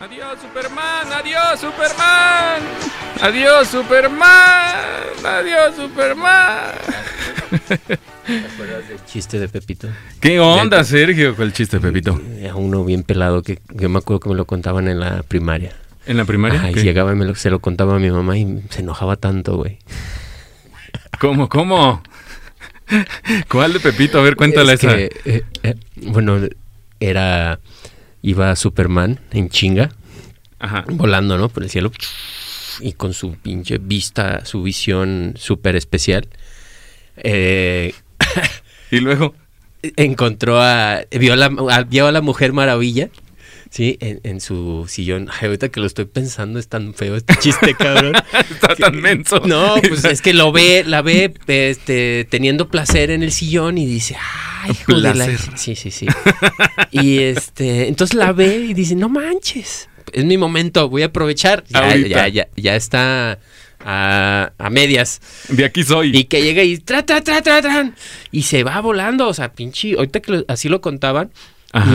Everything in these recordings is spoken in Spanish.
Adiós, Superman. Adiós, Superman. Adiós, Superman. Adiós, Superman. ¿Te acuerdas del chiste de Pepito? ¿Qué onda, Sergio, con el chiste, Pepito? Era uno bien pelado que yo me acuerdo que me lo contaban en la primaria. ¿En la primaria? Ajá, y llegaba y me lo- se lo contaba a mi mamá y se enojaba tanto, güey. ¿Cómo, cómo? ¿Cuál de Pepito? A ver, cuéntala Es esa. que, eh, eh, bueno, era... Iba Superman en chinga, Ajá. volando, ¿no? Por el cielo. Y con su pinche vista, su visión súper especial. Eh, Y luego. encontró a vio a la, a- vio a la mujer maravilla sí en, en su sillón. Ay, ahorita que lo estoy pensando es tan feo este chiste cabrón. Está tan menso. no pues es que lo ve la ve este teniendo placer en el sillón y dice ay hijo de la-". Sí sí sí. Y este entonces la ve y dice no manches es mi momento voy a aprovechar ya ya ya, ya está a, a medias. De aquí soy. y que llega y tra, tra, tra, tra, tran, y se va volando, o sea, pinche, ahorita que lo- así lo contaban,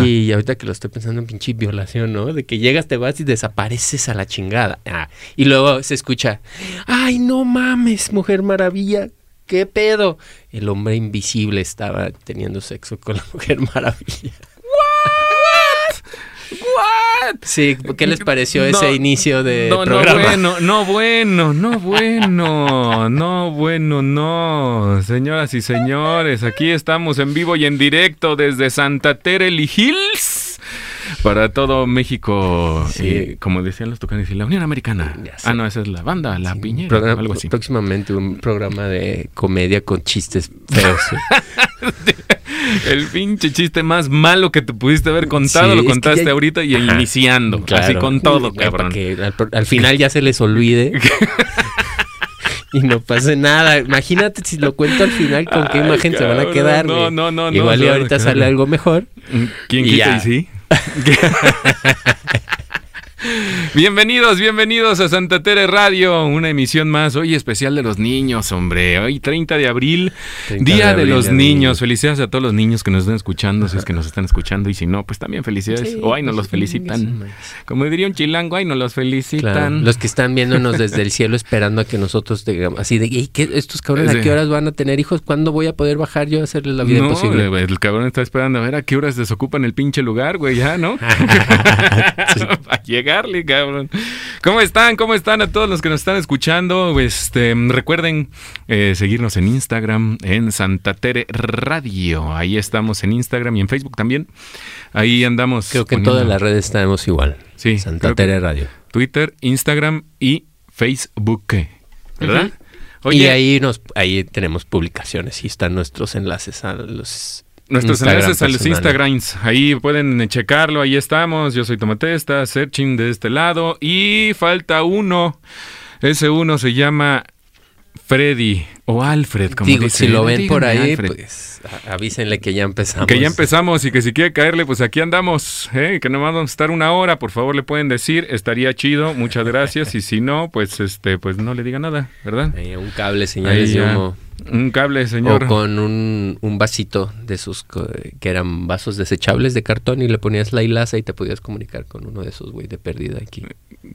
Y ahorita que lo estoy pensando en pinche violación, ¿no? De que llegas, te vas y desapareces a la chingada. Ah, y luego se escucha, ay, no mames, mujer maravilla, ¿qué pedo? El hombre invisible estaba teniendo sexo con la mujer maravilla. Sí, ¿qué les pareció No, ese inicio de no, programa? no, bueno, no, bueno, no, bueno, no, bueno, no. Señoras y señores, aquí estamos en vivo y en directo desde Santa Terely Hills para todo México. Sí. eh, como decían los tocanes, y la Unión Americana. Ah, no, esa es la banda, la piñera, Programa- algo así. Próximamente un programa de comedia con chistes feos. El pinche chiste más malo que te pudiste haber contado, Sí, lo contaste ya- ahorita y Ajá, iniciando. Así claro. con todo, para cabrón. que al, al final ya se les olvide. y no pase nada. Imagínate si lo cuento al final, con qué Ay, imagen se van a cabrón, quedar. no, no, no, no, Igual se y ahorita sale algo mejor. ¿Quién Y quita ya. y sí? bienvenidos, bienvenidos a Santa Tere Radio, una emisión más, hoy especial de los niños, hombre, hoy 30 de abril, 30 Día de los niños, niños. felicidades a todos los niños que nos están escuchando, si es que nos están escuchando, y si no, pues también felicidades, Sí, o ay, nos pues, los felicitan, como diría un chilango, ay, nos los felicitan. Claro, los que están viéndonos desde el cielo esperando a que nosotros digamos así de "Ey, ¿qué- estos cabrones Sí. a qué horas van a tener hijos, ¿cuándo voy a poder bajar yo a hacerles la vida no, imposible? güey, el cabrón está esperando a ver a qué horas desocupan el pinche lugar, güey, ya, ¿no? Para llegarle, cabrón. ¿Cómo están? ¿Cómo están a todos los que nos están escuchando? Este, recuerden eh, seguirnos en Instagram, en Santa Tere Radio. Ahí estamos en Instagram y en Facebook también. Ahí andamos. Creo que en todas las redes estamos igual. Sí, Santa Tere Radio. Twitter, Instagram y Facebook. ¿Verdad? y ahí nos ahí tenemos publicaciones y están nuestros enlaces a los Nuestros Instagram enlaces a los personales. Instagrams, ahí pueden checarlo, ahí estamos. Yo soy Tomatesta, searching de este lado. Y falta uno. Ese uno se llama Freddy o Alfred, como Digo, dice. si lo ven por ahí, Alfred. pues avísenle que ya empezamos. Que ya empezamos y que si quiere caerle, pues aquí andamos. ¿eh? Que nomás vamos a estar una hora, por favor le pueden decir, estaría chido, muchas gracias. y si no, pues este, pues no le diga nada, ¿verdad? Ahí, un cable, señales de humo. Un cable, señor. O con un, un vasito de esos co- que eran vasos desechables de cartón y le ponías la hilaza y te podías comunicar con uno de esos, güey, de perdida aquí.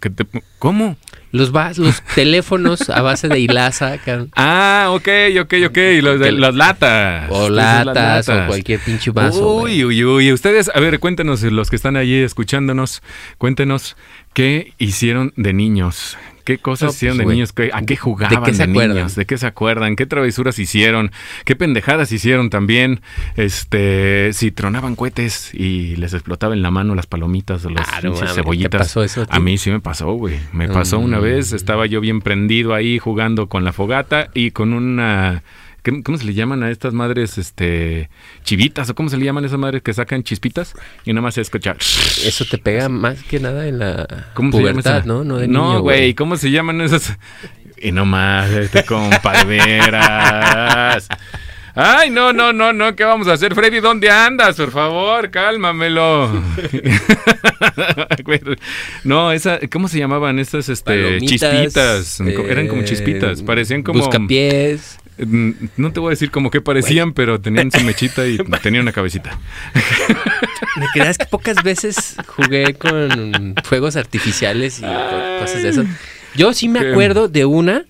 Que te- ¿Cómo? Los, vas, los teléfonos a base de hilaza Ah, ok, ok, ok. y Los de, las latas. o las latas, o latas. cualquier pinche vaso. Uy, uy, uy. Ustedes, a ver, cuéntenos, los que están allí escuchándonos, cuéntenos qué hicieron de niños. ¿Qué cosas No, pues, hicieron de güey, niños? ¿Qué- ¿A qué jugaban qué se acuerdan? niños? ¿De qué se acuerdan? ¿Qué travesuras hicieron? ¿Qué pendejadas hicieron también? Este, si tronaban cohetes y les explotaba en la mano las palomitas o las Ah, no pinches mames, ¿te cebollitas. pasó eso a mí sí me pasó, güey. Me pasó una Mm. vez, estaba yo bien prendido ahí jugando con la fogata y con una ¿qué- ¿Cómo se le llaman a estas madres, este, chivitas o cómo se le llaman esas madres que sacan chispitas y nada más se escucha? Eso te pega más que nada en la ¿Cómo se llama pubertad? ¿no? No, de no, niño, güey, ¿cómo se llaman esas? Y no más, este, compadreras. Ay, no, no, no, no, ¿qué vamos a hacer? Freddy, ¿dónde andas? Por favor, cálmamelo. No, esa, ¿cómo se llamaban estas, este, Palomitas, chispitas? eh, Eran como chispitas, parecían como... Buscapiés. Mm, No te voy a decir como que parecían, pero tenían su mechita y tenían una cabecita. ¿Me creas que pocas veces jugué con fuegos artificiales y co- cosas de esas? Yo sí me acuerdo de una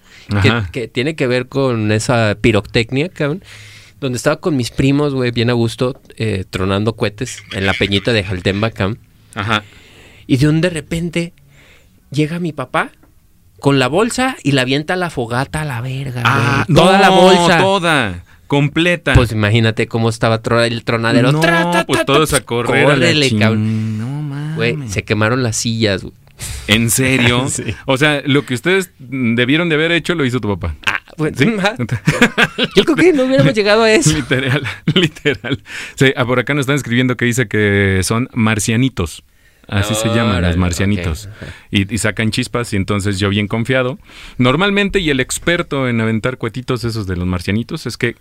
que, tiene que ver con esa pirotecnia, cabrón. Donde estaba con mis primos, güey, bien a gusto, eh, tronando cohetes en la peñita de Jaltemba, cabrón. Ajá. Y de un de repente llega mi papá con la bolsa y la avienta la fogata a la verga, Ah. Toda la bolsa. Toda. Completa. Pues imagínate cómo estaba el tronadero. No, Tra, ta, pues ta, ta, todos a correr. a la chin- cabrón. No mames. Güey, se quemaron las sillas, güey. ¿En serio? Sí. O sea, lo que ustedes debieron de haber hecho lo hizo tu papá. Ah, bueno, ¿Sí? ajá. Yo creo que no hubiéramos llegado a eso. literal, literal. Sí, ah, por acá nos están escribiendo que dice que son marcianitos. Así se llaman, los marcianitos. Y, y sacan chispas y entonces yo bien confiado. Normalmente, y el experto en aventar cuetitos esos de los marcianitos es que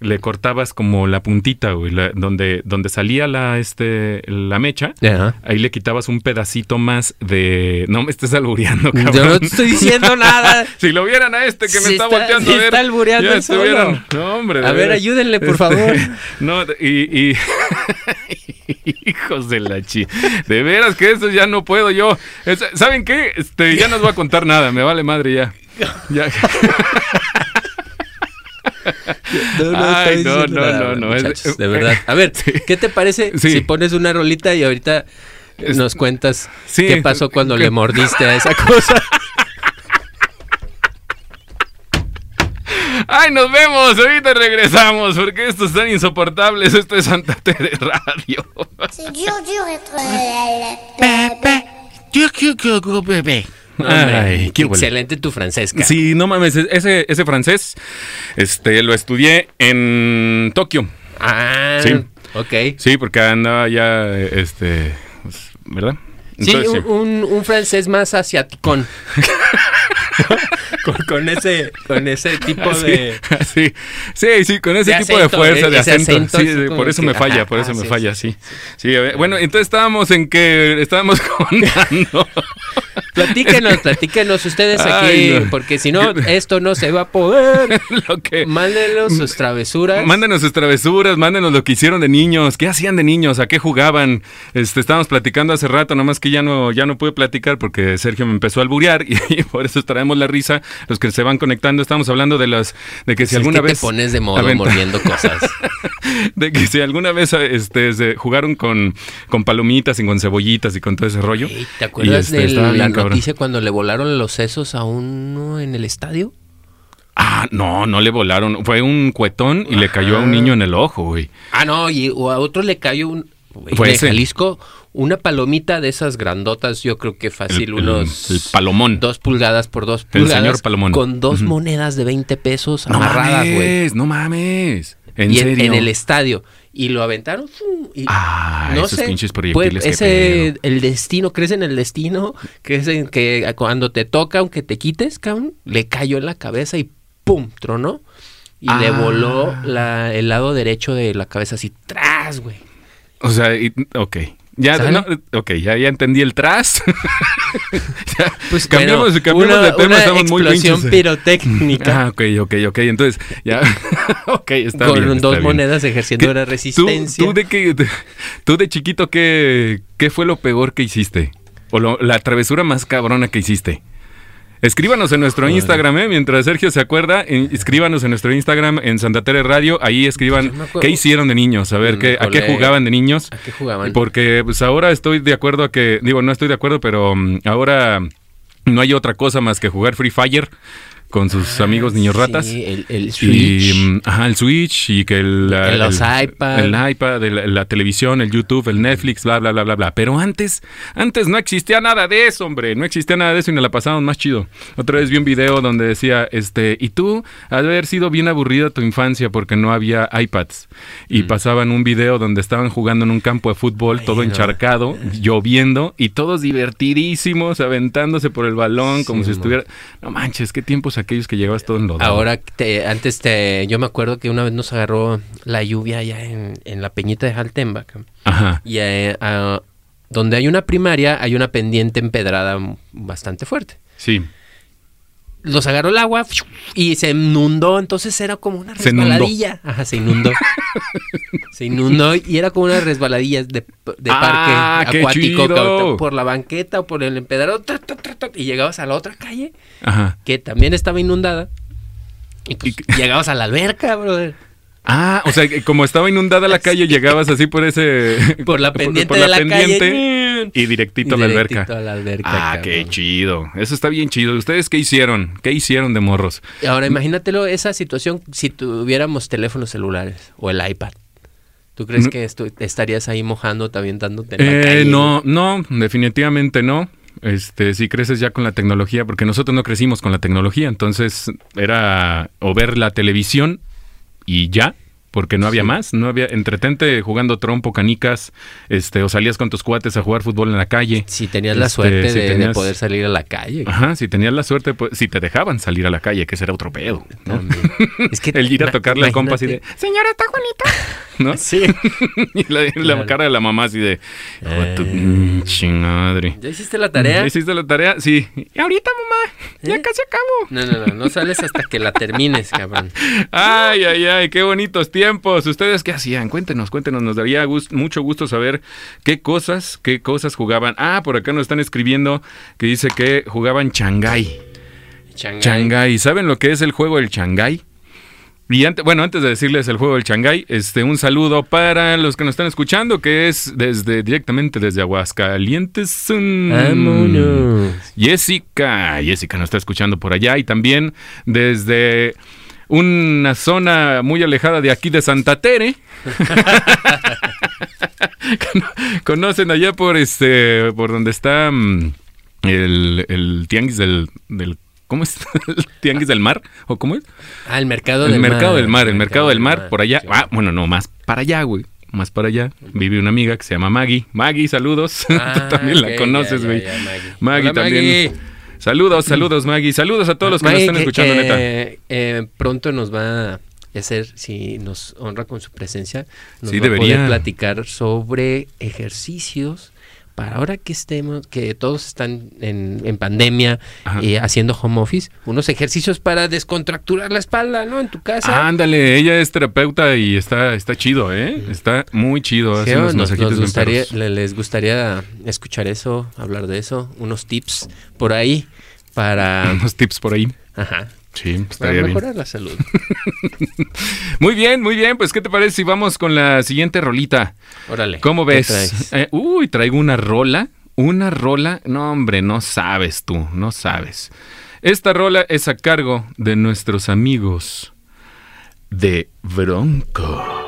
le cortabas como la puntita, güey, la- donde, donde salía la, este, la mecha. Ajá. Ahí le quitabas un pedacito más de... No me estés albureando, Yo cabrón. no te estoy diciendo nada. Si lo vieran a este que me está, está- volteando a ver. está albureando ya estuvieran- No, hombre. A ver, ayúdenle, por Este, favor. No, y, y- hijos de la chi. De veras que eso ya no puedo yo. Es- ¿Saben qué? Este, ya no os voy a contar nada, me vale madre ya. Ya. No, no, Ay, no, no, nada, no, no, es- muchachos, de verdad. A ver, ¿qué te parece Sí. si pones una rolita y ahorita Es- nos cuentas Sí. qué pasó cuando ¿Qué? le mordiste a esa cosa? Ay, nos vemos. Ahorita regresamos porque estos están insoportables. Esto es Santa Tere Radio. Dur être Ay, qué huele. excelente tu francés, cara. Sí, no mames, ese, ese francés este, lo estudié en Tokio. Ah, Sí. ok. Sí, porque andaba ya, este, pues, ¿verdad? Sí, un, un- un francés más asiaticón. con, con ese con ese tipo sí, de sí, sí, sí, con ese de tipo de fuerza, ¿eh? de acento. sí, por eso que- me falla, ajá, por eso ah, me sí, falla, sí, sí. Bueno, entonces estábamos en que estábamos contando. Platíquenos, platíquenos ustedes aquí, no. porque si no, esto no se va a poder. lo que Mándenos sus travesuras. Mándenos sus travesuras, mándenos lo que hicieron de niños, qué hacían de niños, a qué jugaban. Este, estábamos platicando hace rato, nomás que ya no, ya no pude platicar porque Sergio me empezó a alburear y, y por eso traemos la risa. Los que se van conectando, estamos hablando de las, de que si Es alguna que vez te pones de modo aventa- mordiendo cosas. de que si alguna vez este, se jugaron con, con palomitas y con cebollitas y con todo ese rollo. ¿Te acuerdas Y, este, de estaba la bien cabrón. noticia cuando le volaron los sesos a uno en el estadio? Ah, no, no le volaron. Fue un cuetón y le cayó a un niño en el ojo, güey. Ah, no, y o a otro le cayó un... güey, Fue de ese. Jalisco, una palomita de esas grandotas, yo creo que fácil, El- el- unos... el palomón. Dos pulgadas por dos El pulgadas. señor Palomón. Con dos monedas de 20 pesos No amarradas, güey. mames, no mames. ¿En y en, serio? en el estadio. Y lo aventaron. y Ah, esos pinches proyectiles, pues, ese, el destino, crees en el destino, en que cuando te toca, aunque te quites, cabrón, le cayó en la cabeza y ¡pum! tronó. Y le Ah. voló la- el lado derecho de la cabeza así, ¡tras, güey! O sea, y- ok. Ya, no, ok, ya, ya entendí el tras. Pues cambiamos, bueno, cambiamos una, de tema, una estamos muy explosión pinches. pirotécnica Ah, ok, ok, ok. Entonces, ya. ok, está con bien. está dos bien. monedas ejerciendo ¿Qué- una ¿Tú, resistencia. tú de qué, de- tú de chiquito, ¿qué, ¿qué fue lo peor que hiciste? O lo- la travesura más cabrona que hiciste. Escríbanos en nuestro Instagram, ¿eh? mientras Sergio se acuerda, escríbanos en nuestro Instagram en Santa Tere Radio, ahí escriban qué hicieron de niños, a ver qué, a qué jugaban de niños. ¿A qué jugaban? Porque pues ahora estoy de acuerdo a que, digo, no estoy de acuerdo, pero mm, ahora no hay otra cosa más que jugar Free Fire con sus amigos niños ratas. Sí, el, el Y, Switch. mm, ajá, el Switch y que el, la- En los el- iPad. el iPad, el- la, televisión, el YouTube, el Netflix, bla, bla, bla, bla, bla. Pero antes, antes no existía nada de eso, hombre. No existía nada de eso y nos la pasamos más chido. Otra vez vi un video donde decía, este, y tú, ha de haber sido bien aburrida tu infancia porque no había iPads. Y Mm. pasaban un video donde estaban jugando en un campo de fútbol, todo encharcado, lloviendo, y todos divertidísimos, aventándose por el balón, como si estuviera. No manches, qué tiempos aquellos que llegabas todo enlodado. Ahora, te, antes te, yo me acuerdo que una vez nos agarró la lluvia allá en, en la peñita de Jaltemba. Ajá. Y eh, donde hay una primaria, hay una pendiente empedrada bastante fuerte. Sí. Los agarró el agua y se inundó, entonces era como una Se resbaladilla. Ajá, se inundó. se inundó y era como una resbaladilla de, de Ah, parque acuático por la banqueta o por el empedrado y llegabas a la otra calle Ajá. que también estaba inundada. Y pues Y- llegabas a la alberca, brother. Ah, o sea, como estaba inundada la calle, llegabas así por ese... Por la pendiente por de la pendiente calle. Y directito a la alberca. a la alberca, Ah, cabrón. qué chido. Eso está bien chido. ¿Ustedes qué hicieron? ¿Qué hicieron de morros? Y Ahora imagínatelo esa situación si tuviéramos teléfonos celulares o el iPad. ¿Tú crees No. que estu- estarías ahí mojando, en la Eh, calle? no, no, definitivamente no. Este, si creces ya con la tecnología, porque nosotros no crecimos con la tecnología, entonces era o ver la televisión y ya, porque no había Sí. más, no había entretente jugando trompo, canicas, este, o salías con tus cuates a jugar fútbol en la calle. Si tenías la Este, suerte si de, poder salir a la calle. Ajá, si tenías la suerte, pues, si te dejaban salir a la calle, que ese era otro pedo. Es que El ir a tocarle al compa así de, señora, está Juanita, ¿no? Sí. y la, cara de la mamá así de, tu Eh. madre. ¿Ya hiciste la tarea? ¿Hiciste la tarea? Sí. Y ahorita, mamá, ya ¿Eh? casi acabo. No, no, no, no sales hasta que la termines, cabrón. Ay, ay, ay, qué bonitos tiempos. ¿Ustedes qué hacían? Cuéntenos, cuéntenos. Nos daría mucho gusto saber qué cosas, qué cosas jugaban. Ah, por acá nos están escribiendo que dice que jugaban Shanghái. Shanghái. Shanghái. ¿Saben lo que es el juego del Shanghái? Y antes, bueno, antes de decirles el juego del Shanghái, este, un saludo para los que nos están escuchando, que es desde directamente desde Aguascalientes. Mm. Vámonos. Jessica, Jessica nos está escuchando por allá y también desde una zona muy alejada de aquí de Santa Tere. Conocen allá por este, por donde está mm, el, el tianguis del, del ¿cómo es? ¿El tianguis del mar o cómo es? Ah, el mercado el del mar. mercado del mar, el mercado del mar, por allá. Ah, bueno, no, más para allá, güey. Más para allá vive una amiga que se llama Maggie. Maggie, saludos. Ah, Tú también ok, la conoces, güey. Maggie. Maggie Hola, también. Maggie. Saludos, saludos, Maggie. Saludos a todos los que Maggie, nos están escuchando, que, neta. eh, pronto nos va a hacer, si nos honra con su presencia, nos Sí, va a debería. poder platicar sobre ejercicios para ahora que estemos, que todos están en, en pandemia y haciendo home office, unos ejercicios para descontracturar la espalda, ¿no? En tu casa. Ándale, ella es terapeuta y está, está chido, ¿eh? Está muy chido. Hace unos nos, nos gustaría, les gustaría escuchar eso, hablar de eso, unos tips por ahí para, Unos tips por ahí. ajá, Sí, para bien. mejorar la salud. Muy bien, muy bien. Pues, ¿qué te parece si vamos con la siguiente rolita? Órale. ¿Cómo ¿qué ves? Eh, uy, traigo una rola. Una rola. No, hombre, no sabes tú, no sabes. Esta rola es a cargo de nuestros amigos de Bronco.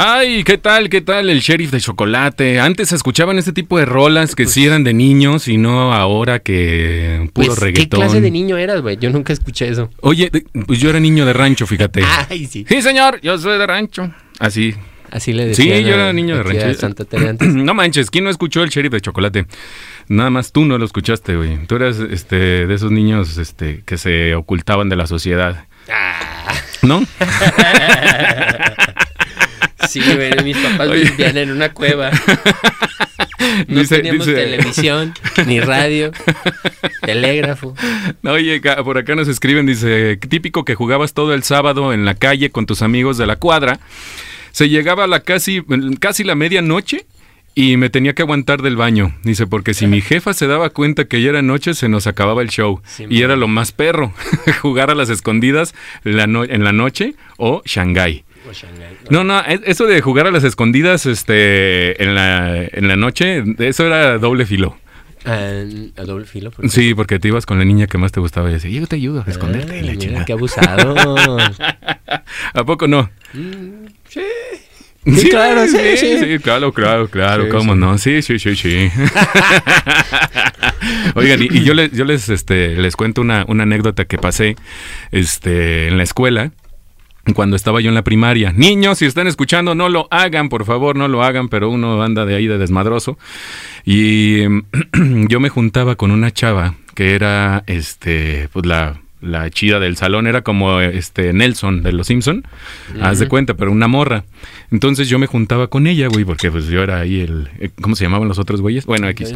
Ay, ¿qué tal? ¿Qué tal el sheriff de chocolate? Antes escuchaban este tipo de rolas que sí eran de niños y no ahora que puro Pues, ¿Qué clase de niño eras, güey? Yo nunca escuché eso. Oye, pues yo era niño de rancho, fíjate. Ay, sí. Sí, señor, yo soy de rancho. Así. Así le Sí, decían. yo era niño de rancho. Santa antes. No manches, ¿quién no escuchó el sheriff de chocolate? Nada más tú no lo escuchaste, güey. Tú eras este, de esos niños este, que se ocultaban de la sociedad. Ah. ¿No? Sí, güey, mis papás Oye. vivían en una cueva. No Dice- teníamos dice- televisión, ni radio, telégrafo. No, Oye, por acá nos escriben, dice, típico que jugabas todo el sábado en la calle con tus amigos de la cuadra. Se llegaba a la casi, casi la medianoche y me tenía que aguantar del baño. Dice, porque si mi jefa se daba cuenta que ya era noche, se nos acababa el show. Sí, y era lo más perro, jugar a las escondidas en la noche o Shanghái. No, no, es- eso de jugar a las escondidas este, en, la, en la noche, eso era doble filo. A doble filo. Sí, porque te ibas con la niña que más te gustaba y decía, yo te ayudo a esconderte. Ah, y la mira, qué abusado. ¿A poco no? sí. Sí, claro, sí, sí. claro, claro, claro, cómo no, sí, sí, sí, sí. Oigan, y, y yo les, yo les, este, les cuento una, una anécdota que pasé, este, en la escuela, cuando estaba yo en la primaria. Niños, si están escuchando, no lo hagan, por favor, no lo hagan, pero uno anda de ahí de desmadroso. Y em, yo me juntaba con una chava que era, este, pues la la chida del salón era como este Nelson de los Simpson, haz de cuenta, pero una morra. Entonces yo me juntaba con ella, güey, porque pues yo era ahí el eh, ¿cómo se llamaban los otros güeyes? Bueno, X.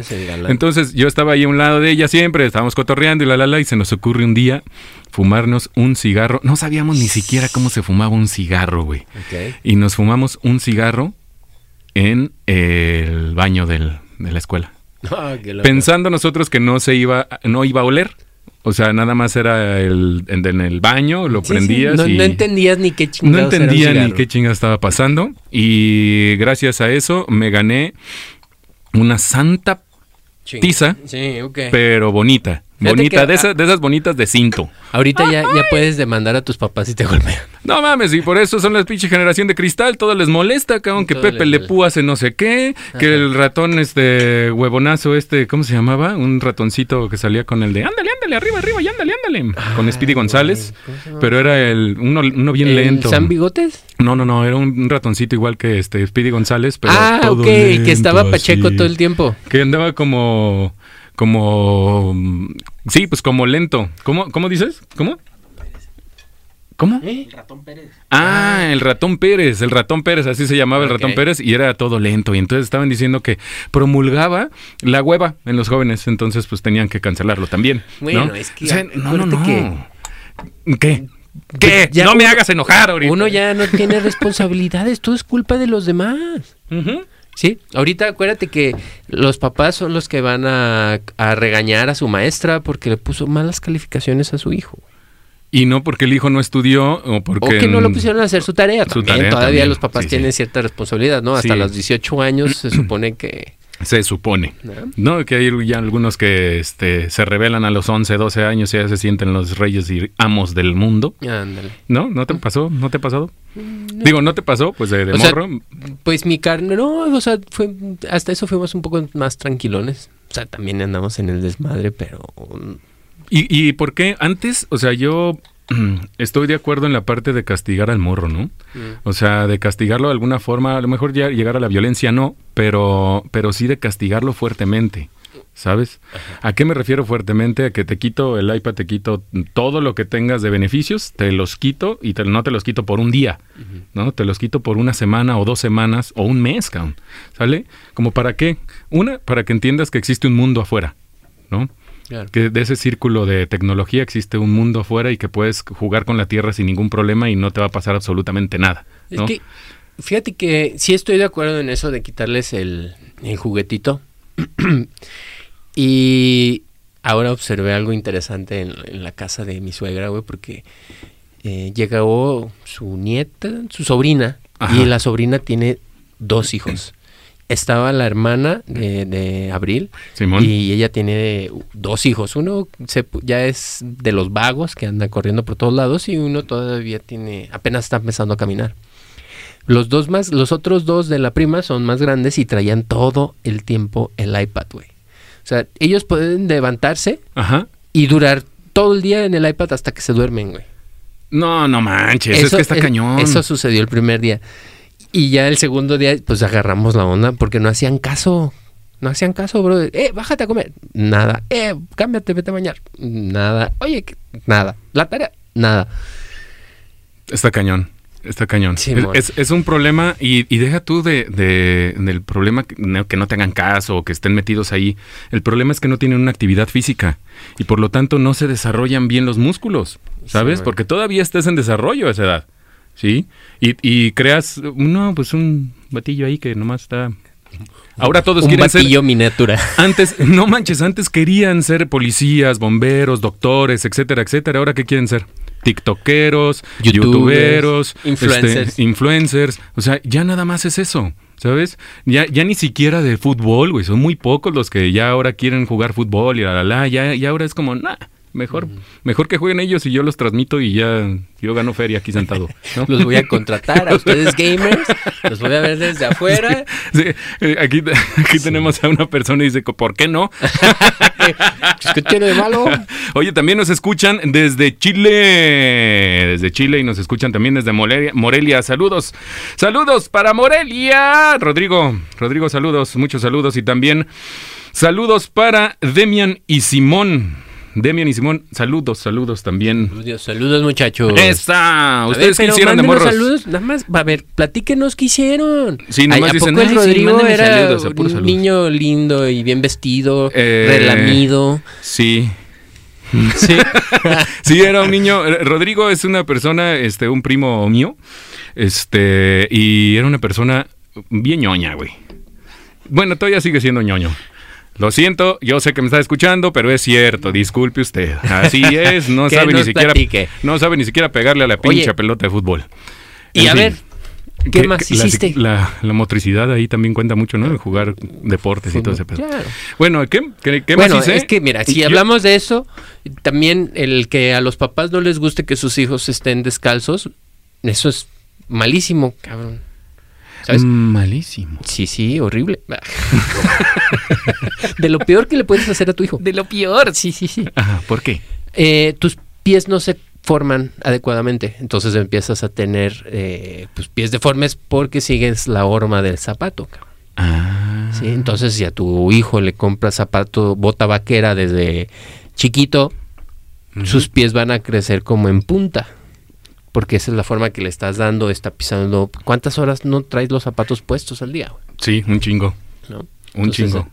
Entonces, yo estaba ahí a un lado de ella siempre, estábamos cotorreando y la la la y se nos ocurre un día fumarnos un cigarro. No sabíamos ni siquiera cómo se fumaba un cigarro, güey. Y nos fumamos un cigarro en el baño del- de la escuela. Ah. Pensando nosotros que no se iba, no iba a oler. O sea, nada más era el, en, en el baño, lo Sí, sí, prendías No, y no entendías ni qué no chingados era un entendía ni qué chinga estaba pasando. Y gracias a eso me gané una santa Ching. tiza, Sí, ok. pero bonita. Bonita, que- de esas, de esas bonitas de cinto. Ahorita ya, ya puedes demandar a tus papás si te golpean. No mames, y por eso son la pinche generación de cristal, todo les molesta, cabrón, que Todo Pepe Le Pú hace no sé qué, que el ratón este huevonazo este, ¿cómo se llamaba? Un ratoncito que salía con el de ándale, ándale, arriba, arriba, y ándale, ándale, con Speedy González, pero era el uno, uno bien ¿El lento. ¿San Bigotes? No, no, no, era un, un ratoncito igual que este Speedy González, pero ah, todo ok, que estaba Pacheco así. todo el tiempo. Que andaba como como sí, pues como lento. ¿Cómo cómo dices? ¿Cómo? ¿Cómo? Ah, el ratón Pérez, el ratón Pérez, así se llamaba el ratón Pérez y era todo lento y entonces estaban diciendo que promulgaba la hueva en los jóvenes, entonces pues tenían que cancelarlo también. Bueno, ¿no? es que O sea, no, no, no. ¿Qué? ¿Qué? Ya no me hagas enojar ahorita. Uno ya no tiene responsabilidades, todo es culpa de los demás. Sí, ahorita acuérdate que los papás son los que van a, a regañar a su maestra porque le puso malas calificaciones a su hijo. Y no porque el hijo no estudió o porque o que no lo pusieron a hacer su tarea. Su también, tarea todavía también, los papás sí, tienen sí. cierta responsabilidad, ¿no? Hasta Sí. los 18 años se supone que... se supone. ¿no? No, que hay ya algunos que este, se revelan a los 11, 12 años y ya se sienten los reyes y amos del mundo. Ándale. ¿No? ¿No te pasó? ¿No te ha pasado? Digo, ¿no te pasó? Pues de, de O sea, morro. Pues mi carne, no, o sea, fue, hasta eso fuimos un poco más tranquilones. O sea, también andamos en el desmadre, pero... ¿Y, ¿Y por qué? Antes, o sea, yo estoy de acuerdo en la parte de castigar al morro, ¿no? O sea, de castigarlo de alguna forma, a lo mejor ya llegar a la violencia no, pero, pero sí de castigarlo fuertemente. ¿Sabes? ¿A qué me refiero fuertemente? A que te quito el iPad, te quito todo lo que tengas de beneficios, te los quito y te- no te los quito por un día, ¿no? Te los quito por una semana o dos semanas o un mes. ¿Sale? ¿Como para qué? Una, para que entiendas que existe un mundo afuera, ¿no? Claro. que de ese círculo de tecnología existe un mundo afuera y que puedes jugar con la Tierra sin ningún problema y no te va a pasar absolutamente nada. Es ¿no? que, fíjate que sí estoy de acuerdo en eso de quitarles el, el juguetito. y ahora observé algo interesante en, en la casa de mi suegra, güey, porque eh, llegó su nieta, su sobrina, Ajá. y la sobrina tiene dos hijos. Estaba la hermana de, de Abril Simón. y ella tiene dos hijos. Uno se, ya es de los vagos que anda corriendo por todos lados y uno todavía tiene, apenas está empezando a caminar. Los dos más, los otros dos de la prima son más grandes y traían todo el tiempo el iPad, güey. O sea, ellos pueden levantarse Ajá. y durar todo el día en el iPad hasta que se duermen, güey. No, no manches, es que está es- cañón. Eso sucedió el primer día. Y ya el segundo día, pues agarramos la onda porque no hacían caso. No hacían caso, bro. Eh, bájate a comer. Nada. Eh, cámbiate, vete a bañar. Nada. Oye, nada. La tarea, nada. Está cañón. Está cañón. Sí, es, es- es un problema y, y deja tú de, de- del problema que no, que no te hagan caso o que estén metidos ahí. El problema es que no tienen una actividad física y por lo tanto no se desarrollan bien los músculos, ¿sabes? Porque todavía estás en desarrollo a esa edad, ¿sí? Y, y creas, no, pues un batillo ahí que nomás está... Ahora todos Un quieren ser... batillo miniatura. Antes, no manches, antes querían ser policías, bomberos, doctores, etcétera, etcétera. Ahora, ¿qué quieren ser? TikTokeros, youtuberos, influencers. este, influencers. O sea, ya nada más es eso, ¿sabes? Ya, ya ni siquiera de fútbol, güey. Son muy pocos los que ya ahora quieren jugar fútbol y la, la, la. Ya, ya ahora es como, nah, mejor, mejor que jueguen ellos y yo los transmito y ya yo gano feria aquí sentado. ¿no? Los voy a contratar a ustedes gamers. Los voy a ver desde afuera. Sí, eh, aquí, aquí tenemos a una persona y dice, ¿por qué no? ¿Qué tiene de malo? Oye, también nos escuchan desde Chile, desde Chile y nos escuchan también desde Morelia. Morelia. Saludos, saludos para Morelia. Rodrigo, Rodrigo, saludos, muchos saludos y también saludos para Demian y Simón. Demian y Simón, saludos, saludos también. Saludos, saludos, muchachos. ¡Esa! ¿Ustedes ver, qué hicieron de morros? saludos, nada más, a ver, platíquenos qué hicieron. Sí, nomás Ay, ¿a dicen, poco el "Ay, sí, Rodrigo mándenme era saludos, un saludos". niño lindo y bien vestido, Eh, relamido. Sí. Sí. Sí, era un niño. eh, Rodrigo es una persona, este, un primo mío. Este, y era una persona bien ñoña, güey. Bueno, todavía sigue siendo ñoño. Lo siento, yo sé que me está escuchando, pero es cierto, disculpe usted. Así es, no sabe ni siquiera platique. no sabe ni siquiera pegarle a la Oye. pincha pelota de fútbol. Y En a fin. ver, ¿qué más la- hiciste? La, la motricidad ahí también cuenta mucho, ¿no? El jugar deportes y todo ese pedo. Claro. Bueno, ¿qué, qué, qué bueno, más hice? es que mira, si Yo- hablamos de eso, también el que a los papás no les guste que sus hijos estén descalzos, eso es malísimo, cabrón. ¿Sabes? Malísimo. Sí, sí, horrible. de lo peor que le puedes hacer a tu hijo. De lo peor, sí, sí, sí. Ajá, ¿por qué? Eh, tus pies no se forman adecuadamente, entonces empiezas a tener eh, pues, pies deformes porque sigues la horma del zapato. Ah. ¿sí? Entonces, si a tu hijo le compras zapato, bota vaquera desde chiquito, sus pies van a crecer como en punta. Porque esa es la forma que le estás dando, está pisando. ¿Cuántas horas no traes los zapatos puestos al día? güey? Sí, un chingo. ¿No? Un chingo.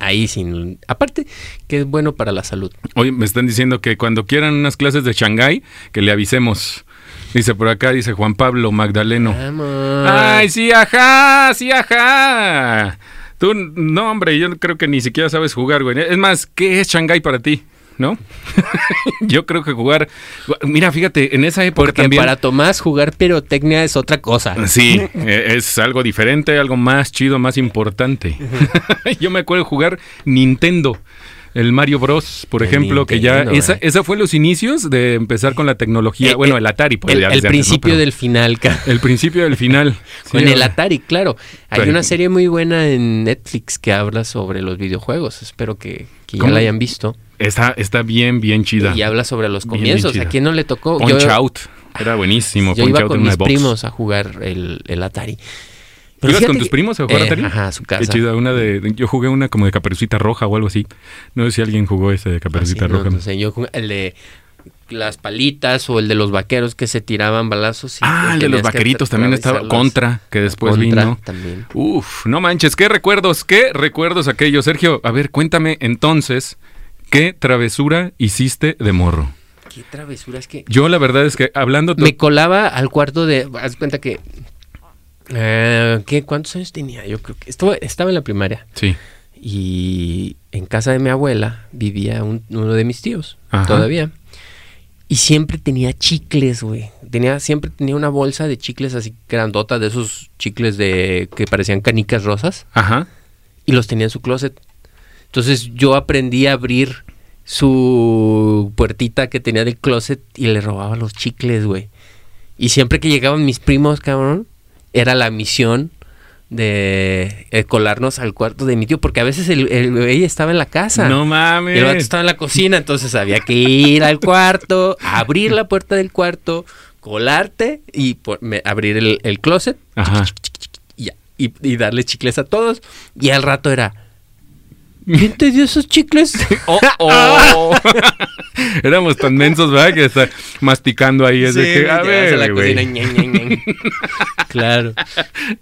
Ahí sin. Aparte, que es bueno para la salud. Oye, me están diciendo que cuando quieran unas clases de Shanghái, que le avisemos. Dice por acá, dice Juan Pablo Magdaleno. Vamos. Ay, sí, ajá, sí, ajá. Tú, no, hombre, yo creo que ni siquiera sabes jugar, güey. Es más, ¿qué es Shanghái para ti? ¿No? yo creo que jugar. Mira, fíjate, en esa época Porque también. para Tomás jugar pirotecnia es otra cosa. Sí, eh, es algo diferente, algo más chido, más importante. Yo me acuerdo jugar Nintendo, el Mario Bros, por El ejemplo, que ya esa, eh. esa fue los inicios de empezar con la tecnología. Eh, bueno, eh, el Atari, pues el, ya el desde antes, ¿no? principio del final, ca- el principio del final. con el Atari, claro. Hay una serie muy buena en Netflix que habla sobre los videojuegos. Espero que, que ya la hayan visto. Está, está bien, bien chida. Y habla sobre los comienzos. bien ¿A quién no le tocó? Punch yo Out. Era buenísimo. yo Punch iba Out con mis box. primos a jugar el, el Atari. Pero ¿Ibas con tus primos a jugar Eh, Atari? Ajá, a su casa. Qué chida, una de, yo jugué una como de caperucita roja o algo así. No sé si alguien jugó ese de caperucita ¿no? roja. Entonces, yo jugué el de las palitas o el de los vaqueros que se tiraban balazos. y ah, el de los vaqueritos también estaba. Contra, que después Contra vino. también. Uf, no manches, qué recuerdos, qué recuerdos aquellos. Sergio, a ver, cuéntame entonces, ¿qué travesura hiciste de morro? Qué travesura, es que Yo la verdad es que hablando... me colaba al cuarto de. Haz cuenta que. eh, ¿qué, ¿Cuántos años tenía? Yo creo que estaba en la primaria. Sí, Y en casa de mi abuela vivía un- uno de mis tíos, Ajá. todavía. Y siempre tenía chicles, güey. Tenía, siempre tenía una bolsa de chicles así grandota, de esos chicles de que parecían canicas rosas. ajá. Y los tenía en su closet. Entonces yo aprendí a abrir su puertita que tenía del closet y le robaba los chicles, güey. Y siempre que llegaban mis primos, cabrón, era la misión de eh, colarnos al cuarto de mi tío, porque a veces el, el güey estaba en la casa. No Y mames. el vato estaba en la cocina, entonces había que ir al cuarto, abrir la puerta del cuarto, colarte y por- me- abrir el, el closet Ajá. y, ya, y, y darle chicles a todos. Y al rato era, ¿quién te dio esos chicles? Oh, oh. Éramos tan mensos, ¿verdad? Que está masticando ahí. Es de que, a ver, a la güey. cocina, ñan, ñan, ñan. claro.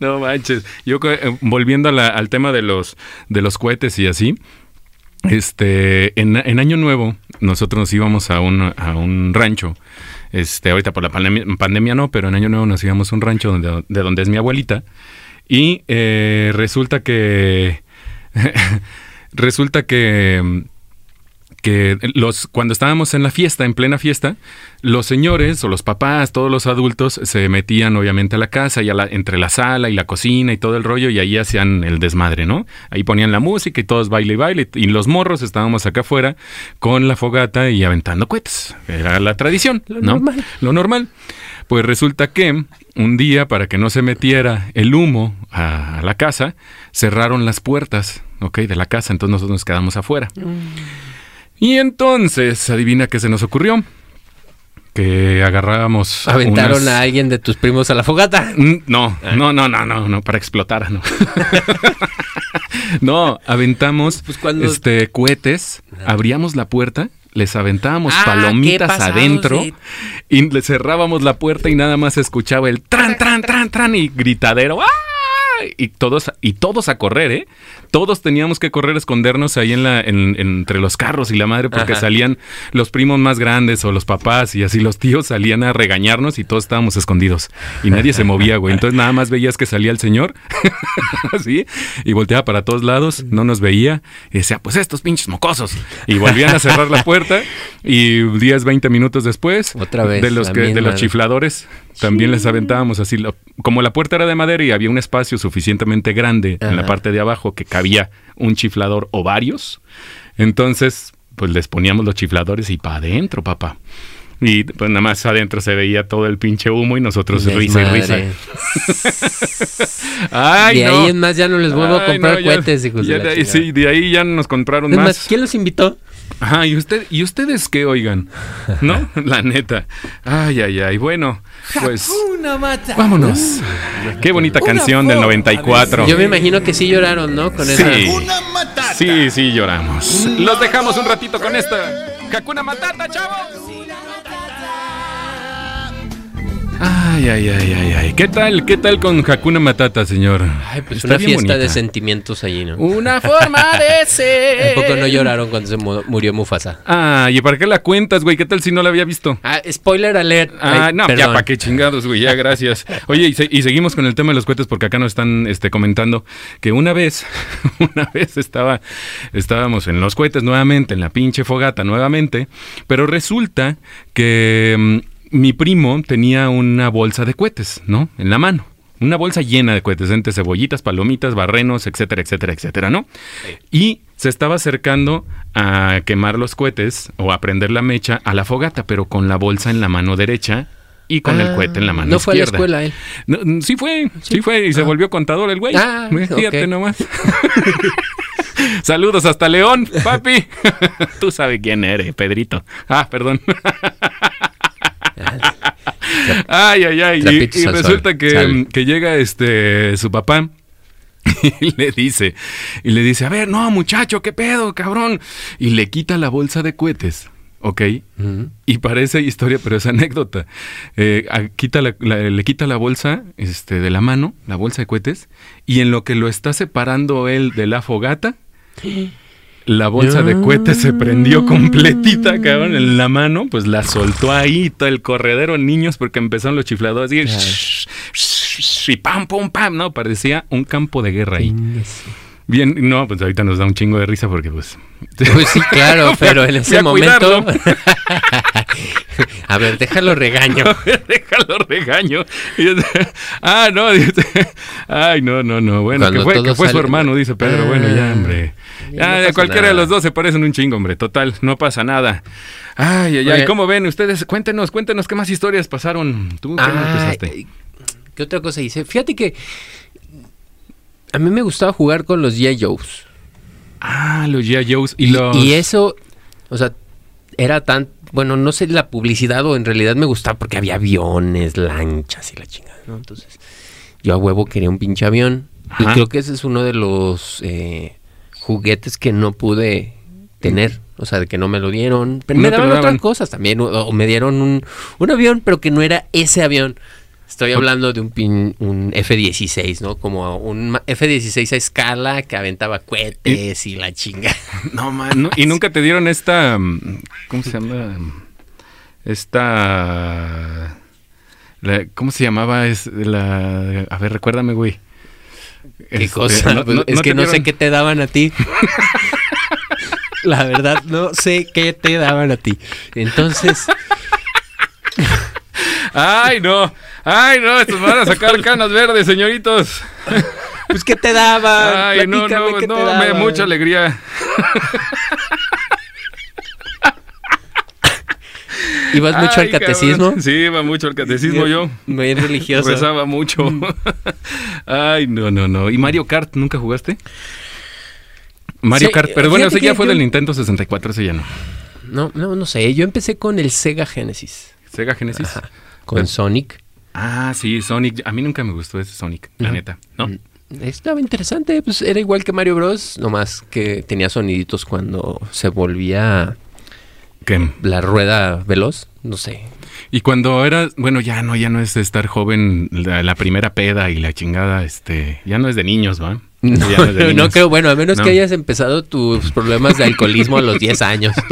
No manches. Yo eh, volviendo a la- al tema de los de los cohetes y así. Este, en, en Año Nuevo, nosotros nos íbamos a un, a un rancho. Este, ahorita por la pandemia, pandemia no, pero en Año Nuevo nos íbamos a un rancho donde, de donde es mi abuelita. Y eh, resulta que. resulta que que los cuando estábamos en la fiesta, en plena fiesta, los señores o los papás, todos los adultos se metían obviamente a la casa y a la, entre la sala y la cocina y todo el rollo y ahí hacían el desmadre, ¿no? Ahí ponían la música y todos baile y baile y los morros estábamos acá afuera con la fogata y aventando cohetes. Era la tradición, Lo ¿no? normal. Lo normal. Pues resulta que un día, para que no se metiera el humo a, a la casa, cerraron las puertas, ¿ok? De la casa, entonces nosotros nos quedamos afuera. Y entonces, adivina qué se nos ocurrió. Que agarrábamos. Aventaron unas- a alguien de tus primos a la fogata. Mm, No, no, no, no, no, no, para explotar, no. no, aventamos Pues cuando- este cohetes, abríamos la puerta, les aventábamos Ah, palomitas adentro de- y le cerrábamos la puerta y nada más escuchaba el tran, tran, tran, tran y gritadero. ¡Ah! Y todos, y todos a correr, ¿eh? Todos teníamos que correr, escondernos ahí en la, en- entre los carros y la madre, porque Ajá. salían los primos más grandes o los papás y así los tíos salían a regañarnos y todos estábamos escondidos. Y nadie se movía, güey. Entonces nada más veías que salía el señor, así, y volteaba para todos lados, no nos veía, y decía, pues estos pinches mocosos. Y volvían a cerrar la puerta, y 10, 20 minutos después, Otra vez, de los, que, de los chifladores, también les aventábamos así. como la puerta era de madera y había un espacio suficientemente grande en la parte de abajo que cabía un chiflador o varios, entonces pues les poníamos los chifladores y para adentro, papá. Y pues nada más adentro se veía todo el pinche humo y nosotros risa y risa. Ay, de no. ahí en más ya no les vuelvo a comprar no, ya- cohetes, hijos ya de la de. Sí, de ahí ya nos compraron Es más. más, ¿quién los invitó? Ajá, ¿y, usted, ¿y ustedes qué oigan? ¿No? La neta. Ay, ay, ay. Bueno, pues vámonos. Qué bonita canción del 94. Yo me imagino que sí lloraron, ¿no? Con Sí. esa. Sí, sí, lloramos. Los dejamos un ratito con esta. Hakuna Matata, chavos. Ay, ay, ay, ay, ay. ¿Qué tal? ¿Qué tal con Hakuna Matata, señor? Ay, pues Está una bien fiesta de sentimientos allí, ¿no? Una forma de ser. ¿A poco no lloraron cuando se mu- murió Mufasa? Ah, ¿y para qué la cuentas, güey? ¿Qué tal si no la había visto? Ah, spoiler alert. Ah, Ay, no, ya perdón. para qué chingados, güey, ya gracias. Oye, y, se- y seguimos con el tema de los cohetes porque acá nos están este, comentando que una vez, una vez estaba, estábamos en los cohetes nuevamente, en la pinche fogata nuevamente, pero resulta que mm, mi primo tenía una bolsa de cohetes, ¿no? En la mano. Una bolsa llena de cohetes, entre cebollitas, palomitas, barrenos, etcétera, etcétera, etcétera, ¿no? Y se estaba acercando a quemar los cohetes o a prender la mecha a la fogata, pero con la bolsa en la mano derecha y con el Ah, cohete en la mano No fue a la escuela él. No, mm, sí fue, sí, fue, y se volvió contador el güey. Ah, Fíjate nomás. Saludos hasta León, papi. Tú sabes quién eres, Pedrito. Ah, perdón. Ay, ay, ay. Y, y resulta que, que llega este su papá y le dice, y le dice, a ver, no, muchacho, qué pedo, cabrón. Y le quita la bolsa de cohetes. ¿Ok? Y parece historia, pero es anécdota. Eh, a- quita la- la- le quita la bolsa este, de la mano, la bolsa de cohetes, y en lo que lo está separando él de la fogata, la bolsa de cohetes se prendió completita, cabrón, en la mano, pues la soltó ahí, todo el corredero, niños, porque empezaron los chifladores, y, y pam, pum, pam, no, parecía un campo de guerra ahí. Bien, no, pues ahorita nos da un chingo de risa porque pues... Pues sí, claro, pero en ese momento. a ver, déjalo regaño. Déjalo regaño. Ah, no, dice, ay, no, no, no. Bueno, Cuando que fue, que fue su hermano, dice Pedro. bueno, ya, Ah, hombre. Ya no pasa cualquiera de los dos se parecen un chingo, hombre. Total, no pasa nada. Ay, ay, ay. ¿Cómo ven ustedes? Cuéntenos, cuéntenos qué más historias pasaron. ¿Tú qué Ah, empezaste? ¿Qué otra cosa hice? Fíjate que a mí me gustaba jugar con los G.I. Joes. Ah, los G.I. Joes y, Y, los... y eso, o sea, era tan, bueno, no sé la publicidad o en realidad me gustaba porque había aviones, lanchas y la chingada, ¿no? Entonces, yo a huevo quería un pinche avión. Y creo que ese es uno de los eh, juguetes que no pude tener. O sea, de que no me lo dieron. Pero No me daban otras cosas también. O, o me dieron un, un avión, pero que no era ese avión. Estoy hablando de un, pin- un F-16, ¿no? Como un ma- F-16 a escala que aventaba cohetes y la chinga. No, man, no, y nunca te dieron esta. mm, ¿Cómo se llama? Esta. la- ¿Cómo se llamaba? Es la. A ver, recuérdame, güey. ¿Qué Este, cosa? no- Pues no- es no que no sé qué te daban a ti. La verdad, no sé qué te daban a ti. Entonces, Ay, no. Ay, no. Estos van a sacar canas verdes, señoritos. pues ¿qué te daban? Ay, no, Platícame no, te no. Me, mucha alegría. ¿Ibas mucho al Ay, catecismo? cabrón. Sí, iba mucho al catecismo yo. Muy religioso. Rezaba mucho. Ay, no, no, no. ¿Y Mario Kart nunca jugaste? Mario Sí, Kart, pero bueno, ese ya fue yo- del Nintendo 64, ese ya no. No, no, no sé. Yo empecé con el Sega Genesis. Sega Genesis. Ajá. Con Pero- Sonic. Ah, sí, Sonic. A mí nunca me gustó ese Sonic, la neta, ¿no? Mm, Estaba interesante, pues era igual que Mario Bros, nomás que tenía soniditos cuando se volvía ¿Qué? la rueda veloz, no sé. Y cuando eras, bueno, ya no, ya no es de estar joven, la, la primera peda y la chingada, este, ya no es de niños, ¿va? No, creo, bueno, a menos No. que hayas empezado tus problemas de alcoholismo a los 10 años.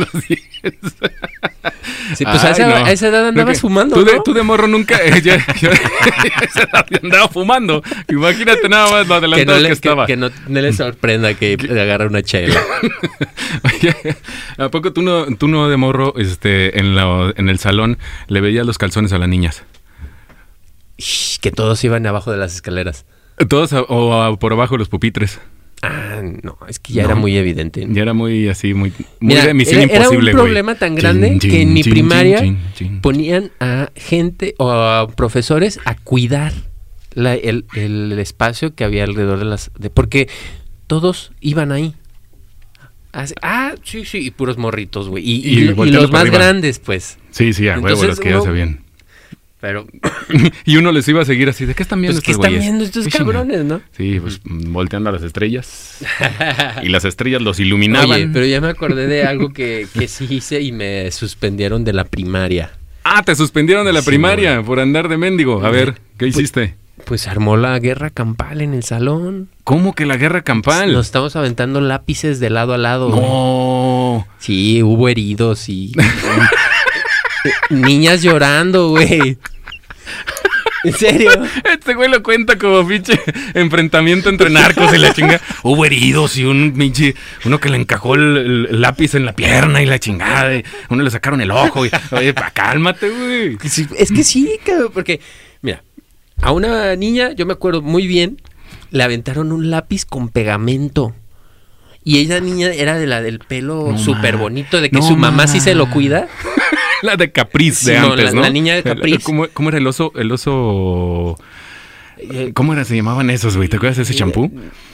Sí, pues a, esa, no. a esa edad andabas que- fumando, Tú de, ¿no? tú de morro nunca. eh, ya- ya- a esa edad ya andaba fumando. Imagínate nada más lo que adelantado no, que, le, que, estaba. que no, no le sorprenda que agarre una chela. Oye, ¿A poco tú no, tú no de morro este, en, la, en el salón le veías los calzones a las niñas? Que todos iban abajo de las escaleras. Todos a- o a- por abajo los pupitres. Ah, no, es que ya No. era muy evidente. Ya era muy así, muy, muy Mira, de misión era, era imposible, un güey. problema tan grande Chin, que chin, en mi chin, primaria ponían a gente o a profesores a cuidar la- el, el espacio que había alrededor de las... De, porque todos iban ahí. Así- ah, sí, sí, y puros morritos, güey. Y, y- Y y volteando los más arriba. grandes, pues. Sí, sí, a huevo, los que ya sabían. Pero, y uno les iba a seguir así, ¿de qué están viendo pues, ¿qué estos están güeyes? viendo estos cabrones, no? Sí, pues volteando a las estrellas. y las estrellas los iluminaban. Oye, pero ya me acordé de algo que, que sí hice y me suspendieron de la primaria. Ah, te suspendieron de la Sí, primaria por andar de mendigo. A ver, ¿qué hiciste? Pues armó la guerra campal en el salón. ¿Cómo que la guerra campal? Nos estamos aventando lápices de lado a lado. No. Sí, hubo heridos y. Niñas llorando, güey. ¿En serio? Este güey lo cuenta como pinche enfrentamiento entre narcos y la chinga. Hubo heridos y un pinche, uno que le encajó el, el lápiz en la pierna y la chingada. y uno le sacaron el ojo. Y, oye, pa, cálmate, güey. Es que sí, cabrón, porque, mira, a una niña, yo me acuerdo muy bien, le aventaron un lápiz con pegamento. Y esa niña era de la del pelo No súper bonito, de que no su mamá sí se lo cuida. La de Capriz de Sí, no, antes, la- ¿no? la niña de Capriz. ¿Cómo, cómo era el oso? El oso... ¿Cómo era? Se llamaban esos, güey. ¿Te acuerdas de ese champú?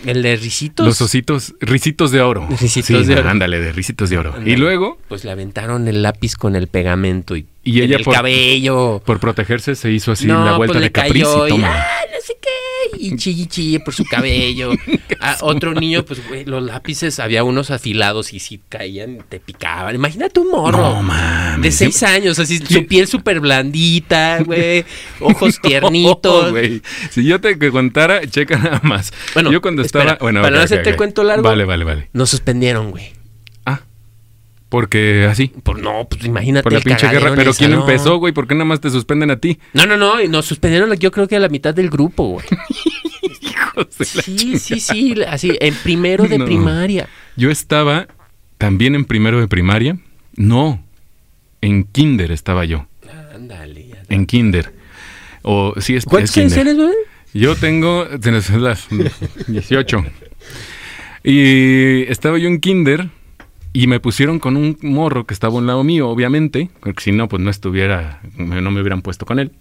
El de risitos. Los ositos, risitos de oro. Ricitos Sí, de oro. Ándale, de risitos de oro. Ándale. Y luego, Pues le aventaron el lápiz con el pegamento y, Y en ella el por- cabello. por protegerse, se hizo así no, la vuelta pues de Capriz y toma. "Ah, no y chille chille por su cabello. A otro niño, pues, güey, los lápices, había unos afilados y si caían, te picaban. Imagínate un morro. No, mames. De seis años, así, su piel súper blandita, güey, ojos tiernitos. Güey. si yo te contara, checa nada más. Bueno, yo cuando espera, estaba. Bueno, para ok, no hacerte el ok. cuento largo. Vale, vale, vale. Nos suspendieron, güey. Porque así. Por no, pues imagínate. Por la el pinche guerra. Pero el ¿quién empezó, güey? ¿Por qué nada más te suspenden a ti? No, no, no, y nos suspendieron yo creo que a la mitad del grupo, güey. Hijos de la Sí, sí, sí, así, en primero de No. primaria. Yo estaba también en primero de primaria. No. En kinder estaba yo. Ándale. En kinder. O sí, es, ¿Cuántos es kinder. güey? Yo tengo tienes las 18. Y estaba yo en kinder y me pusieron con un morro que estaba a un lado mío, obviamente, porque si no, pues no estuviera, no me hubieran puesto con él.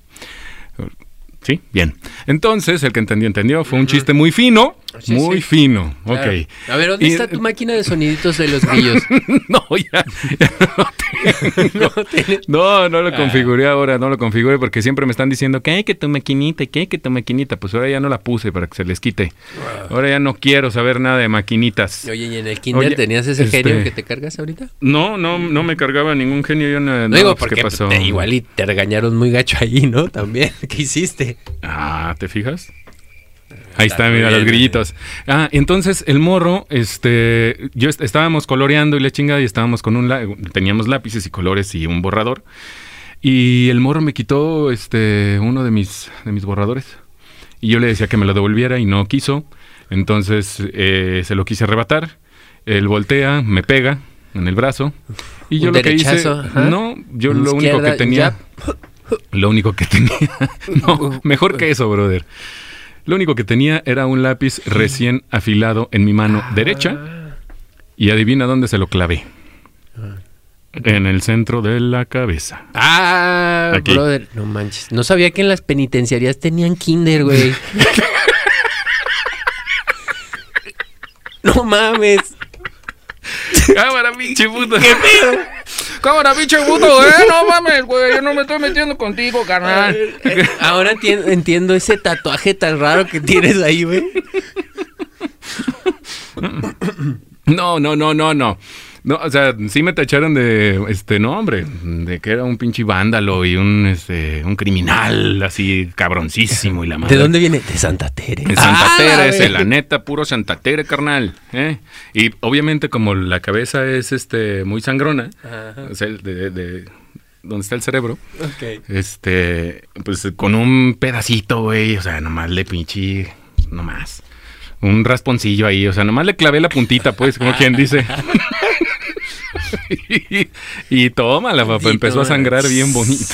Sí, bien. Entonces, el que entendió, entendió. Fue un chiste muy fino. Sí, muy sí. fino. Claro. Ok. A ver, ¿dónde Y- está tu máquina de soniditos de los grillos? no, ya, ya no. No tiene- No, no lo Ah. configuré ahora, no lo configuré porque siempre me están diciendo que hay que tu maquinita, que hay que tu maquinita. Pues ahora ya no la puse para que se les quite. Ahora ya no quiero saber nada de maquinitas. Oye, ¿y en el kinder Oye, tenías ese este- genio que te cargas ahorita? No, no, no me cargaba ningún genio. Yo no, No, no, digo, pues, porque ¿qué pasó? te- igual y te regañaron muy gacho ahí, ¿no? También. ¿Qué hiciste? Ah, ¿te fijas? Ahí está, mira, los grillitos. Ah, entonces el morro, este, yo est- estábamos coloreando y la chingada y estábamos con un, la- teníamos lápices y colores y un borrador. Y el morro me quitó, este, uno de mis, de mis borradores. Y yo le decía que me lo devolviera y no quiso. Entonces eh, se lo quise arrebatar. Él voltea, me pega en el brazo. Y yo Un lo que hice, ajá. no, yo lo único que tenía, lo único que tenía, no, mejor que eso, brother. Lo único que tenía era un lápiz recién afilado en mi mano derecha y adivina dónde se lo clavé. En el centro de la cabeza. Ah, Aquí. brother. No manches. No sabía que en las penitenciarías tenían kinder, güey. no mames. Cámara, pinche puto. Cámara, pinche puto, eh. No mames, güey. Yo no me estoy metiendo contigo, carnal. Ahora entiendo, entiendo ese tatuaje tan raro que tienes ahí, güey. No, no, no, no, no. No, o sea, sí me tacharon de, este, no, hombre, de que era un pinche vándalo y un, este, un criminal así cabroncísimo y la madre. ¿De dónde viene? De Santa Tere. De Santa Ah, Tere, ve- la neta, puro Santa Tere, carnal. ¿eh? Y obviamente como la cabeza es este muy sangrona, Ajá. o sea, el de, de- donde está el cerebro, este, pues con un pedacito, güey, o sea, nomás le pinche, nomás. Un rasponcillo ahí, o sea, nomás le clavé la puntita, pues, como quien dice. y, tómala, papá, Y empezó a sangrar bien bonito.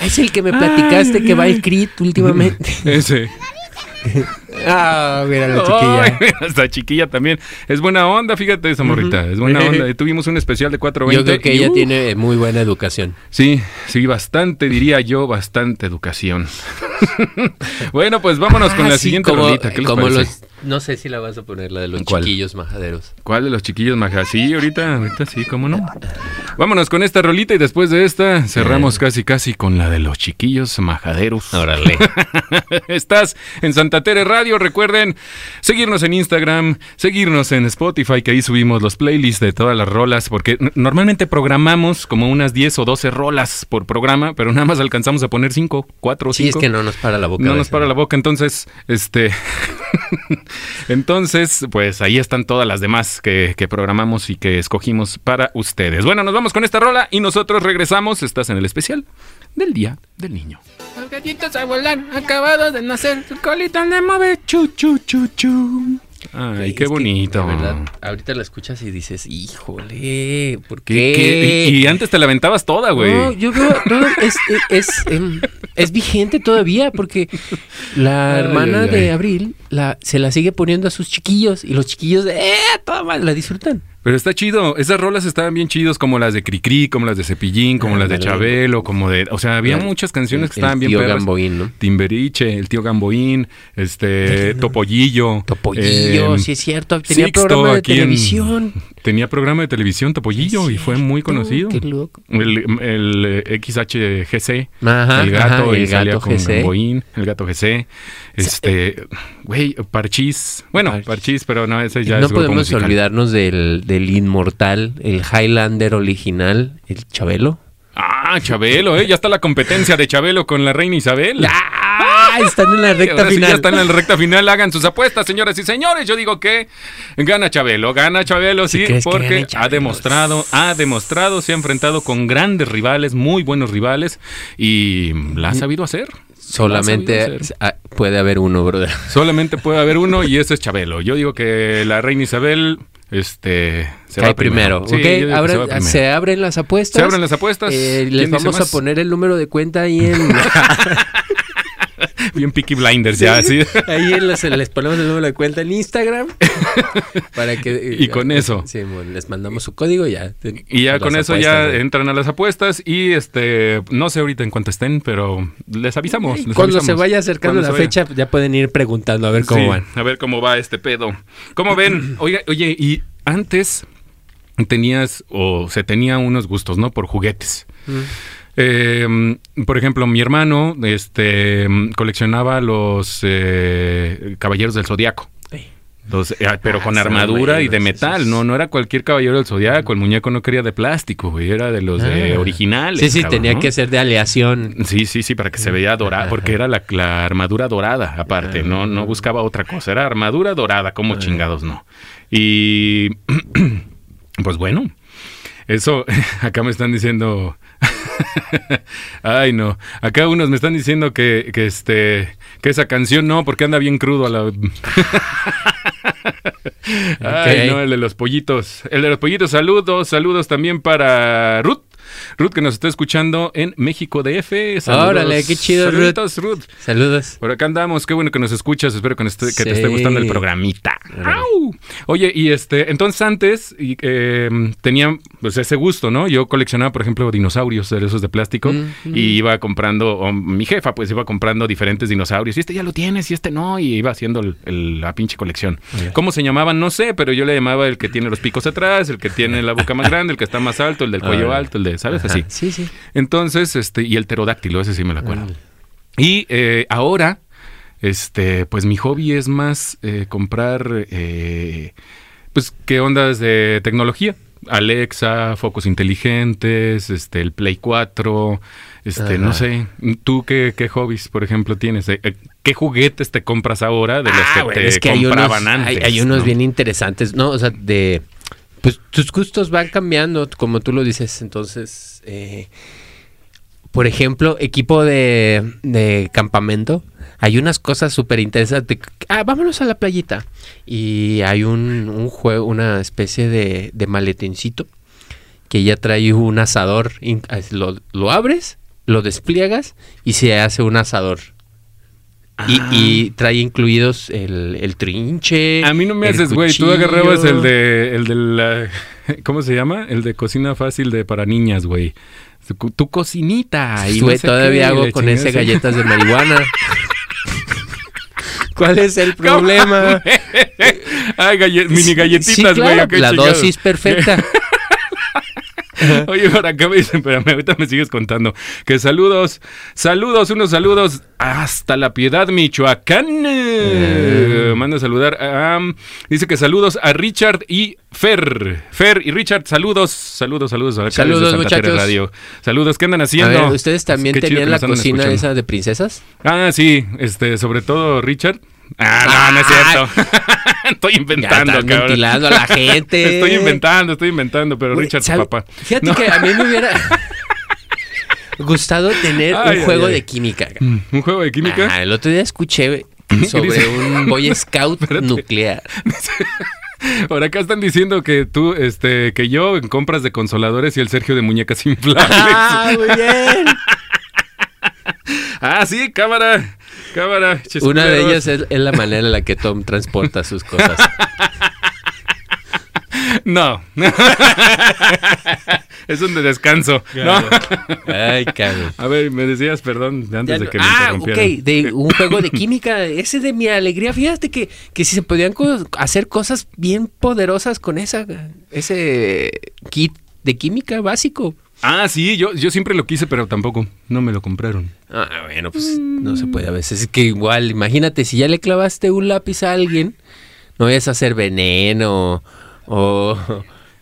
Es el que me platicaste que va a Crit últimamente. Ese. Ah, mira la chiquilla. Ay, hasta chiquilla también. Es buena onda, fíjate esa morrita. Es buena onda. Tuvimos un especial de 420. Yo creo que y, ella uh, tiene muy buena educación. Sí, sí, bastante, diría yo, bastante educación. bueno, pues vámonos con Ah, la sí, siguiente como, rolita. ¿Qué les como parece? los, no sé si la vas a poner, la de los ¿Cuál? chiquillos majaderos. ¿Cuál de los chiquillos majas? Sí, ahorita, ahorita sí, cómo no. Vámonos con esta rolita y después de esta cerramos casi casi con la de los chiquillos majaderos. Órale. Estás en Santa Tere Radio. Recuerden seguirnos en Instagram, seguirnos en Spotify, que ahí subimos los playlists de todas las rolas, porque normalmente programamos como unas 10 o 12 rolas por programa, pero nada más alcanzamos a poner 5, 4 o 5. Sí, es que no nos para la boca. No nos para la boca, entonces, este, entonces, pues ahí están todas las demás que, que programamos y que escogimos para ustedes. Bueno, nos vamos con esta rola y nosotros regresamos. Estás en el especial del Día del Niño. Los gallitos a volar, acabados de nacer, su colita le mueve, chu, chu, chu, chu. Ay, Es qué que, bonito. de verdad, ahorita la escuchas y dices, híjole, ¿por ¿Qué- qué? qué? Y, y antes te la aventabas toda, güey. No, yo creo, no, es, es, em, es vigente todavía porque la Ay, hermana ay, de ay. Abril la, se la sigue poniendo a sus chiquillos y los chiquillos, ¡eh! Toma, la disfrutan. Pero está chido. Esas rolas estaban bien chidos, como las de Cricri, como las de Cepillín, como las de. Chabelo, como de. O sea, había muchas canciones que el estaban bien tío perras. Gamboín, ¿no? Timberiche, el tío Gamboín, este, Topollillo. Topollillo, eh, sí es cierto, tenía Sixto programa de televisión. Tenía programa de televisión, Topollillo, y fue muy conocido. Qué loco. El, el eh, XHGC, Ajá, el gato, ajá, y el salía gato con GC. Gamboín, el gato GC. Este, güey, Parchís. Bueno, Parchís. Parchís, pero no, ese ya no es grupo podemos musical. olvidarnos del, del inmortal, el Highlander original, el Chabelo. Ah, Chabelo, ¿eh? Ya está la competencia de Chabelo con la reina Isabel. ¡Ah! Están en la recta sí final. ya están en la recta final. Hagan sus apuestas, señoras y señores. Yo digo que gana Chabelo, gana Chabelo, ¿Sí sí, porque ha demostrado, ha demostrado, se ha enfrentado con grandes rivales, muy buenos rivales, y la ha sabido hacer. Solamente La ha sabido hacer. ah, puede haber uno, brother. Solamente puede haber uno y ese es Chabelo. Yo digo que la reina Isabel, este, se Cae va primero. Sí, ¿ok? yo digo que Abren- se va primero. se abren las apuestas. Se abren las apuestas. Eh, ¿Quién les vamos a poner el número de cuenta ahí en. Bien Peaky Blinders ya, así. ahí los- les ponemos el número de cuenta en Instagram. para que. eh, Y con eso. Sí, bueno, les mandamos su código ya. Y ya con eso apuestas, ya entran a las apuestas y este no sé ahorita en cuánto estén, pero les avisamos. les Cuando se vaya acercando Cuando la vaya. fecha, ya pueden ir preguntando a ver cómo Sí, van. A ver cómo va este pedo. ¿Cómo ven? Oye, oye, y antes tenías o se tenía unos gustos, ¿no? Por juguetes. Eh, por ejemplo, mi hermano este, coleccionaba los eh, Caballeros del Zodiaco. Los, eh, pero con Ah, armadura y de metal, esos. no, no era cualquier caballero del zodiaco, el muñeco no quería de plástico, güey, era de los de Ah. originales. Sí, sí, cabrón, tenía ¿no? que ser de aleación. Sí, sí, sí, para que se veía dorada, porque era la, la armadura dorada, aparte, no, Ah. no buscaba otra cosa, era armadura dorada, como chingados no. Y pues bueno, eso, acá me están diciendo, ay no, acá unos me están diciendo que, que este, que esa canción no, porque anda bien crudo a la... Ay, no, el de los pollitos. El de los pollitos, saludos, saludos también para Ruth. Ruth, que nos está escuchando en México DF. Saludos. Órale, qué chido, Ruth. Saluditos, Ruth. Saludos. Por acá andamos, qué bueno que nos escuchas, espero que, nos esté- que te esté gustando el programita. ¡Au! Oye, y este, entonces antes y, eh, tenía pues ese gusto, ¿no? Yo coleccionaba, por ejemplo, dinosaurios de esos de plástico Mm, y iba comprando, o mi jefa pues iba comprando diferentes dinosaurios, y este ya lo tienes, y este no, y iba haciendo el- el- la pinche colección. ¿Cómo se llamaban? No sé, pero yo le llamaba el que tiene los picos atrás, el que tiene la boca más grande, el que está más alto, el del cuello alto, el de, ¿sabes? Ajá. Así. Sí, sí. Entonces, este, y el pterodáctilo, ese sí me lo acuerdo. Y eh, ahora, este, pues mi hobby es más eh, comprar eh, pues, ¿qué ondas de tecnología? Alexa, focos inteligentes, este, el Play 4, este, no sé, ¿tú qué, qué hobbies, por ejemplo, tienes? ¿Qué juguetes te compras ahora de los Ah, que bueno, te es que hay unos, compraban hay, antes? hay unos ¿no? bien interesantes, ¿no? O sea, de... Pues tus gustos van cambiando, como tú lo dices. Entonces, eh, por ejemplo, equipo de, campamento. Hay unas cosas súper interesantes. Ah, vámonos a la playita. Y hay un, un juego, una especie de, de que ya trae un asador. lo abres, lo despliegas y se hace un asador. Y, Ah. y trae incluidos el, el trinche. A mí no me haces, güey. Tú agarrabas el de, el de la, ¿cómo se llama? El de cocina fácil de para niñas, güey. Tu, cocinita. y no Güey, sé todavía qué, hago con ese sí. galletas de marihuana. ¿Cuál es el problema? Ay, mini galletitas, güey. claro, la dosis perfecta. Oye, por acá me dicen, espérame, ahorita me sigues contando. Que saludos, saludos, unos saludos hasta La Piedad, Michoacán. Eh, Manda a saludar. a- dice que saludos a Richard y Fer. Fer y Richard, saludos, saludos, saludos. Saludos, muchachos. Radio. Saludos, ¿qué andan A haciendo? ver, ¿ustedes también Qué tenían la cocina escuchando. esa de princesas? Ah, sí, este, sobre todo Richard. Ah, no, no es cierto. estoy inventando, ya están cabrón. a la gente. Estoy inventando, estoy inventando, pero Richard, ¿sabe? papá. Fíjate No. que a mí me hubiera gustado tener Ay, un juego ay. de química. Mm, ¿Un juego de química? Ah, el otro día escuché sobre un Boy Scout Espérate. nuclear. Por acá están diciendo que tú, este, que yo en compras de consoladores y el Sergio de muñecas inflables. ¡Ah, muy bien! ah, sí, cámara, cámara. Una de ellas es, es la manera en la que Tom transporta sus cosas. No. es un de descanso. No. Ay, cabrón. A ver, me decías, perdón, antes Ya de que me ah, ok, de un juego de química, ese de mi alegría. Fíjate que, que si se podían co- hacer cosas bien poderosas con esa, ese kit de química básico. Ah, sí, yo, yo siempre lo quise, pero tampoco. No me lo compraron. Ah, bueno, pues no se puede a veces. Es que igual, imagínate, si ya le clavaste un lápiz a alguien, no vayas a hacer veneno o,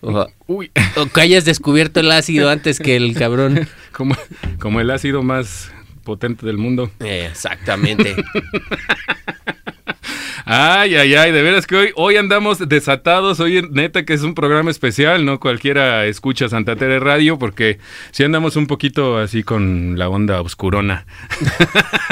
o, Uy, o que hayas descubierto el ácido antes que el cabrón. como, como el ácido más potente del mundo. Eh, exactamente. Ay, ay, ay, de veras que hoy, hoy andamos desatados, hoy neta que es un programa especial, no cualquiera escucha Santa Tere Radio porque sí andamos un poquito así con la onda oscurona.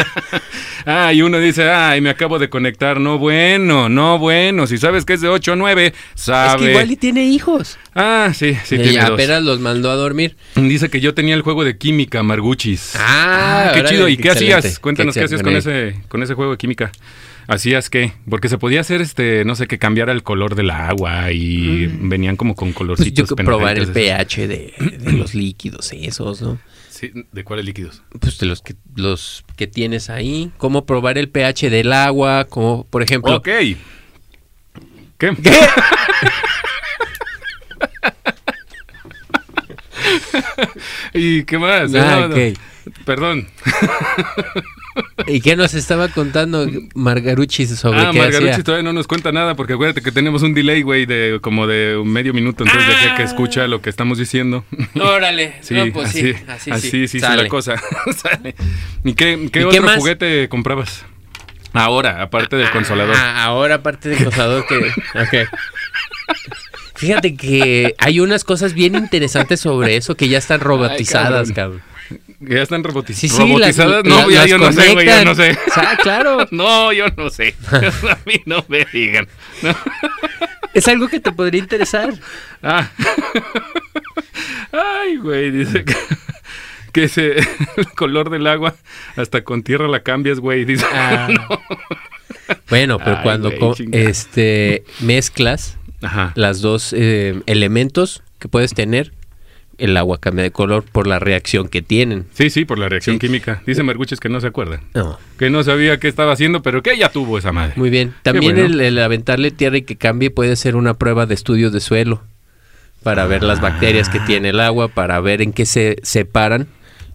ah, y uno dice, ay, me acabo de conectar, no bueno, no bueno, si sabes que es de 8 a 9, es sabe. que igual y tiene hijos. Ah, sí, sí, y tiene apenas los mandó a dormir. Dice que yo tenía el juego de química, Marguchis. Ah, qué chido. ¿Y qué excelente. hacías? Cuéntanos qué, Qué hacías con ese, con ese juego de química. ¿Hacías qué? Porque se podía hacer, este, no sé, que cambiara el color del agua y venían como con Pues colorcitos. yo que probar el pH de, de los líquidos esos, ¿no? Sí, ¿de cuáles líquidos? Pues de los que los que tienes ahí, cómo probar el pH del agua, como por ejemplo, Ok. ¿Qué? ¿Qué? ¿Y qué más? Ah, No, no. ok. Perdón. ¿Y qué nos estaba contando Margarucci sobre ah, qué Margarucci hacía? todavía no nos cuenta nada porque acuérdate que tenemos un delay, güey, de como de un medio minuto. Entonces, de aquí a que Ah. escucha lo que estamos diciendo. Órale, Sí, no, pues así, sí, así, así, sí, sí, Sale. la cosa. Sale. ¿Y qué, qué ¿Y otro qué más? juguete comprabas? Ahora, aparte del consolador. Ah, ahora aparte del consolador que... ok. Fíjate que hay unas cosas bien interesantes sobre eso que ya están robotizadas, Ay, cabrón. ¿Que ¿Ya están robotiz- Sí, sí, robotizadas? las- no, ya yo no sé, güey, ya conectan. no sé. Ah, claro. No, yo no sé. A mí no me digan. No. Es algo que te podría interesar. Ah. Ay, güey, dice que, que ese, el color del agua hasta con tierra la cambias, güey. Dice, Ah. Bueno, pero Ay, cuando este mezclas Ajá. las dos eh, elementos que puedes tener, el agua cambia de color por la reacción que tienen. Sí, sí, por la reacción Sí. química. Dice Merguches que no se acuerda. No, Que no sabía qué estaba haciendo, pero que ya tuvo esa madre. muy bien. También bueno. el, el aventarle tierra y que cambie puede ser una prueba de estudio de suelo para ver las bacterias que tiene el agua, para ver en qué se separan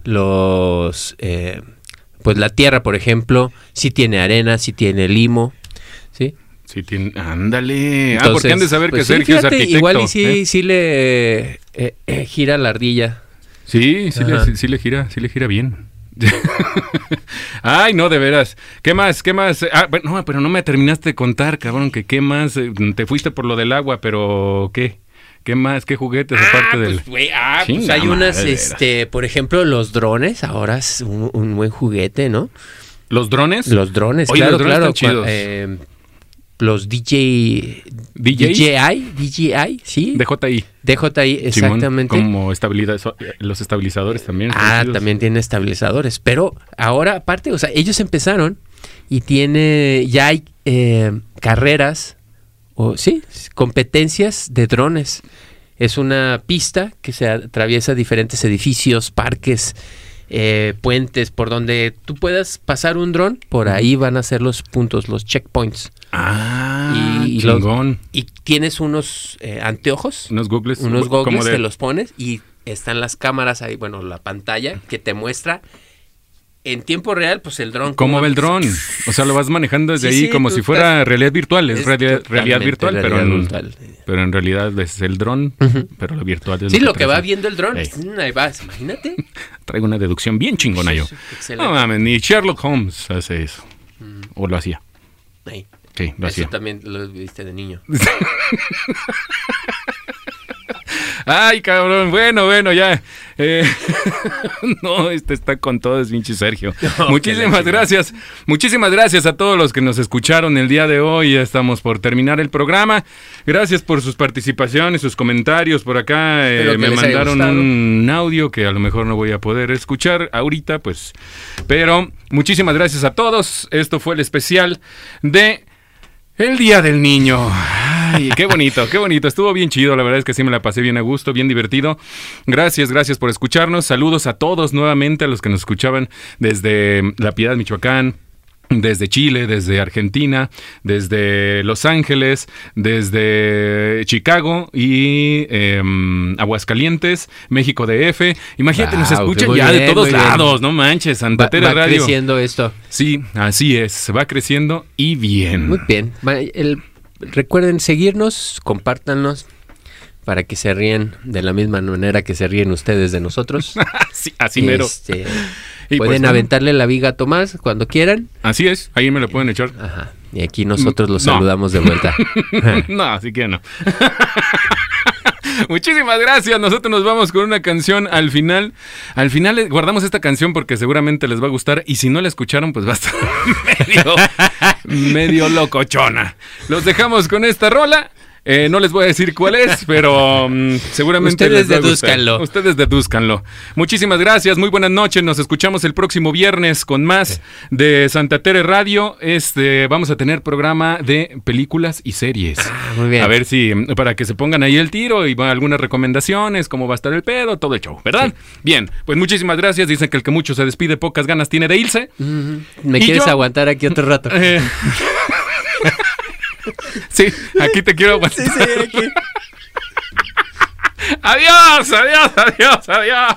los, eh, pues la tierra, por ejemplo, si tiene arena, si tiene limo, ¿sí? Tiene, ándale. ah, Entonces, porque han de saber pues que sí, Sergio fíjate, es arquitecto. Igual y sí, ¿eh? sí le eh, eh, gira la ardilla. Sí, sí le, sí, sí le gira, sí le gira bien. Ay, no, de veras. ¿Qué más? ¿Qué más? Ah, bueno, no, pero no me terminaste de contar, cabrón, que qué más. Eh, Te fuiste por lo del agua, pero ¿qué? ¿Qué más? ¿Qué juguetes aparte del...? pues, güey, ah, pues hay unas, este, por ejemplo, los drones, ahora es un, un buen juguete, ¿no? ¿Los drones? Los drones, Oye, claro, los drones claro. están chidos. eh, los DJ... DJI, DJI, sí. DJI. DJI, Simón, exactamente. como estabilidad, los estabilizadores también. Ah, también tiene estabilizadores. Pero ahora, aparte, o sea, ellos empezaron y tiene, ya hay eh, carreras, o sí, competencias de drones. Es una pista que se atraviesa diferentes edificios, parques, eh, puentes, por donde tú puedas pasar un dron, por ahí van a ser los puntos, los checkpoints. Ah, Y- los- tienes unos eh, anteojos, Unos googles. unos como goggles, de- te los pones y están las cámaras ahí, bueno, la pantalla que te muestra en tiempo real, pues el dron. ¿Cómo ve el que- dron? O sea, lo vas manejando desde Sí, ahí sí, como si fuera realidad virtual. Es, Es realidad, realidad virtual, pero, en, virtual. pero en realidad es el dron, pero lo virtual es Sí, lo que traes va ahí. viendo el dron, Ey. mm, ahí vas, imagínate. Traigo una deducción bien chingona yo. Excelente. No mames, ni Sherlock Holmes hace eso. O lo hacía. Ahí. Sí, lo Eso hacía. también lo viste de niño. Ay, cabrón. Bueno, bueno, ya. Eh, no, este está con todo, es pinche Sergio. No, Muchísimas gracias. Muchísimas gracias a todos los que nos escucharon el día de hoy. Ya estamos por terminar el programa. Gracias por sus participaciones, sus comentarios. Por acá eh, me mandaron un audio que a lo mejor no voy a poder escuchar ahorita, pues. Pero muchísimas gracias a todos. Esto fue el especial de el Día del Niño. Ay, qué bonito, qué bonito. Estuvo bien chido. La verdad es que sí me la pasé bien a gusto, bien divertido. Gracias, gracias por escucharnos. Saludos a todos nuevamente, a los que nos escuchaban desde La Piedad, Michoacán. Desde Chile, desde Argentina, desde Los Ángeles, desde Chicago y em, Aguascalientes, México DF. Imagínate, nos escuchan ya de todos bien. lados, no manches, Santa Va, Tere va Radio. creciendo esto. Sí, así es, va creciendo y bien. Muy bien. El- recuerden seguirnos, compártanos para que se ríen de la misma manera que se ríen ustedes de nosotros. Sí, así mero. Este, Y pues, pueden bueno. aventarle la viga a Tomás cuando quieran. Así es, ahí me lo pueden echar. Ajá. Y aquí nosotros los No. saludamos de vuelta. no, así que no. Muchísimas gracias. Nosotros nos vamos con una canción al final. Al final eh, guardamos esta canción porque seguramente les va a gustar. Y si no la escucharon, pues va a estar medio, medio locochona. Los dejamos con esta rola. Eh, no les voy a decir cuál es, pero mm, seguramente Ustedes les. Ustedes dedúzcanlo. Muchísimas gracias, muy buenas noches. Nos escuchamos el próximo viernes con más de Santa Tere Radio. Este, vamos a tener programa de películas y series. Ah, muy bien. A ver si, para que se pongan ahí el tiro y va algunas recomendaciones, cómo va a estar el pedo, todo el show, ¿verdad? Bien, pues muchísimas gracias. Dicen que el que mucho se despide, pocas ganas tiene de irse. ¿Me ¿Y quieres yo? aguantar aquí otro rato? Eh, Sí, aquí te quiero aguantar. Sí, sí, aquí. Adiós, adiós, adiós, adiós.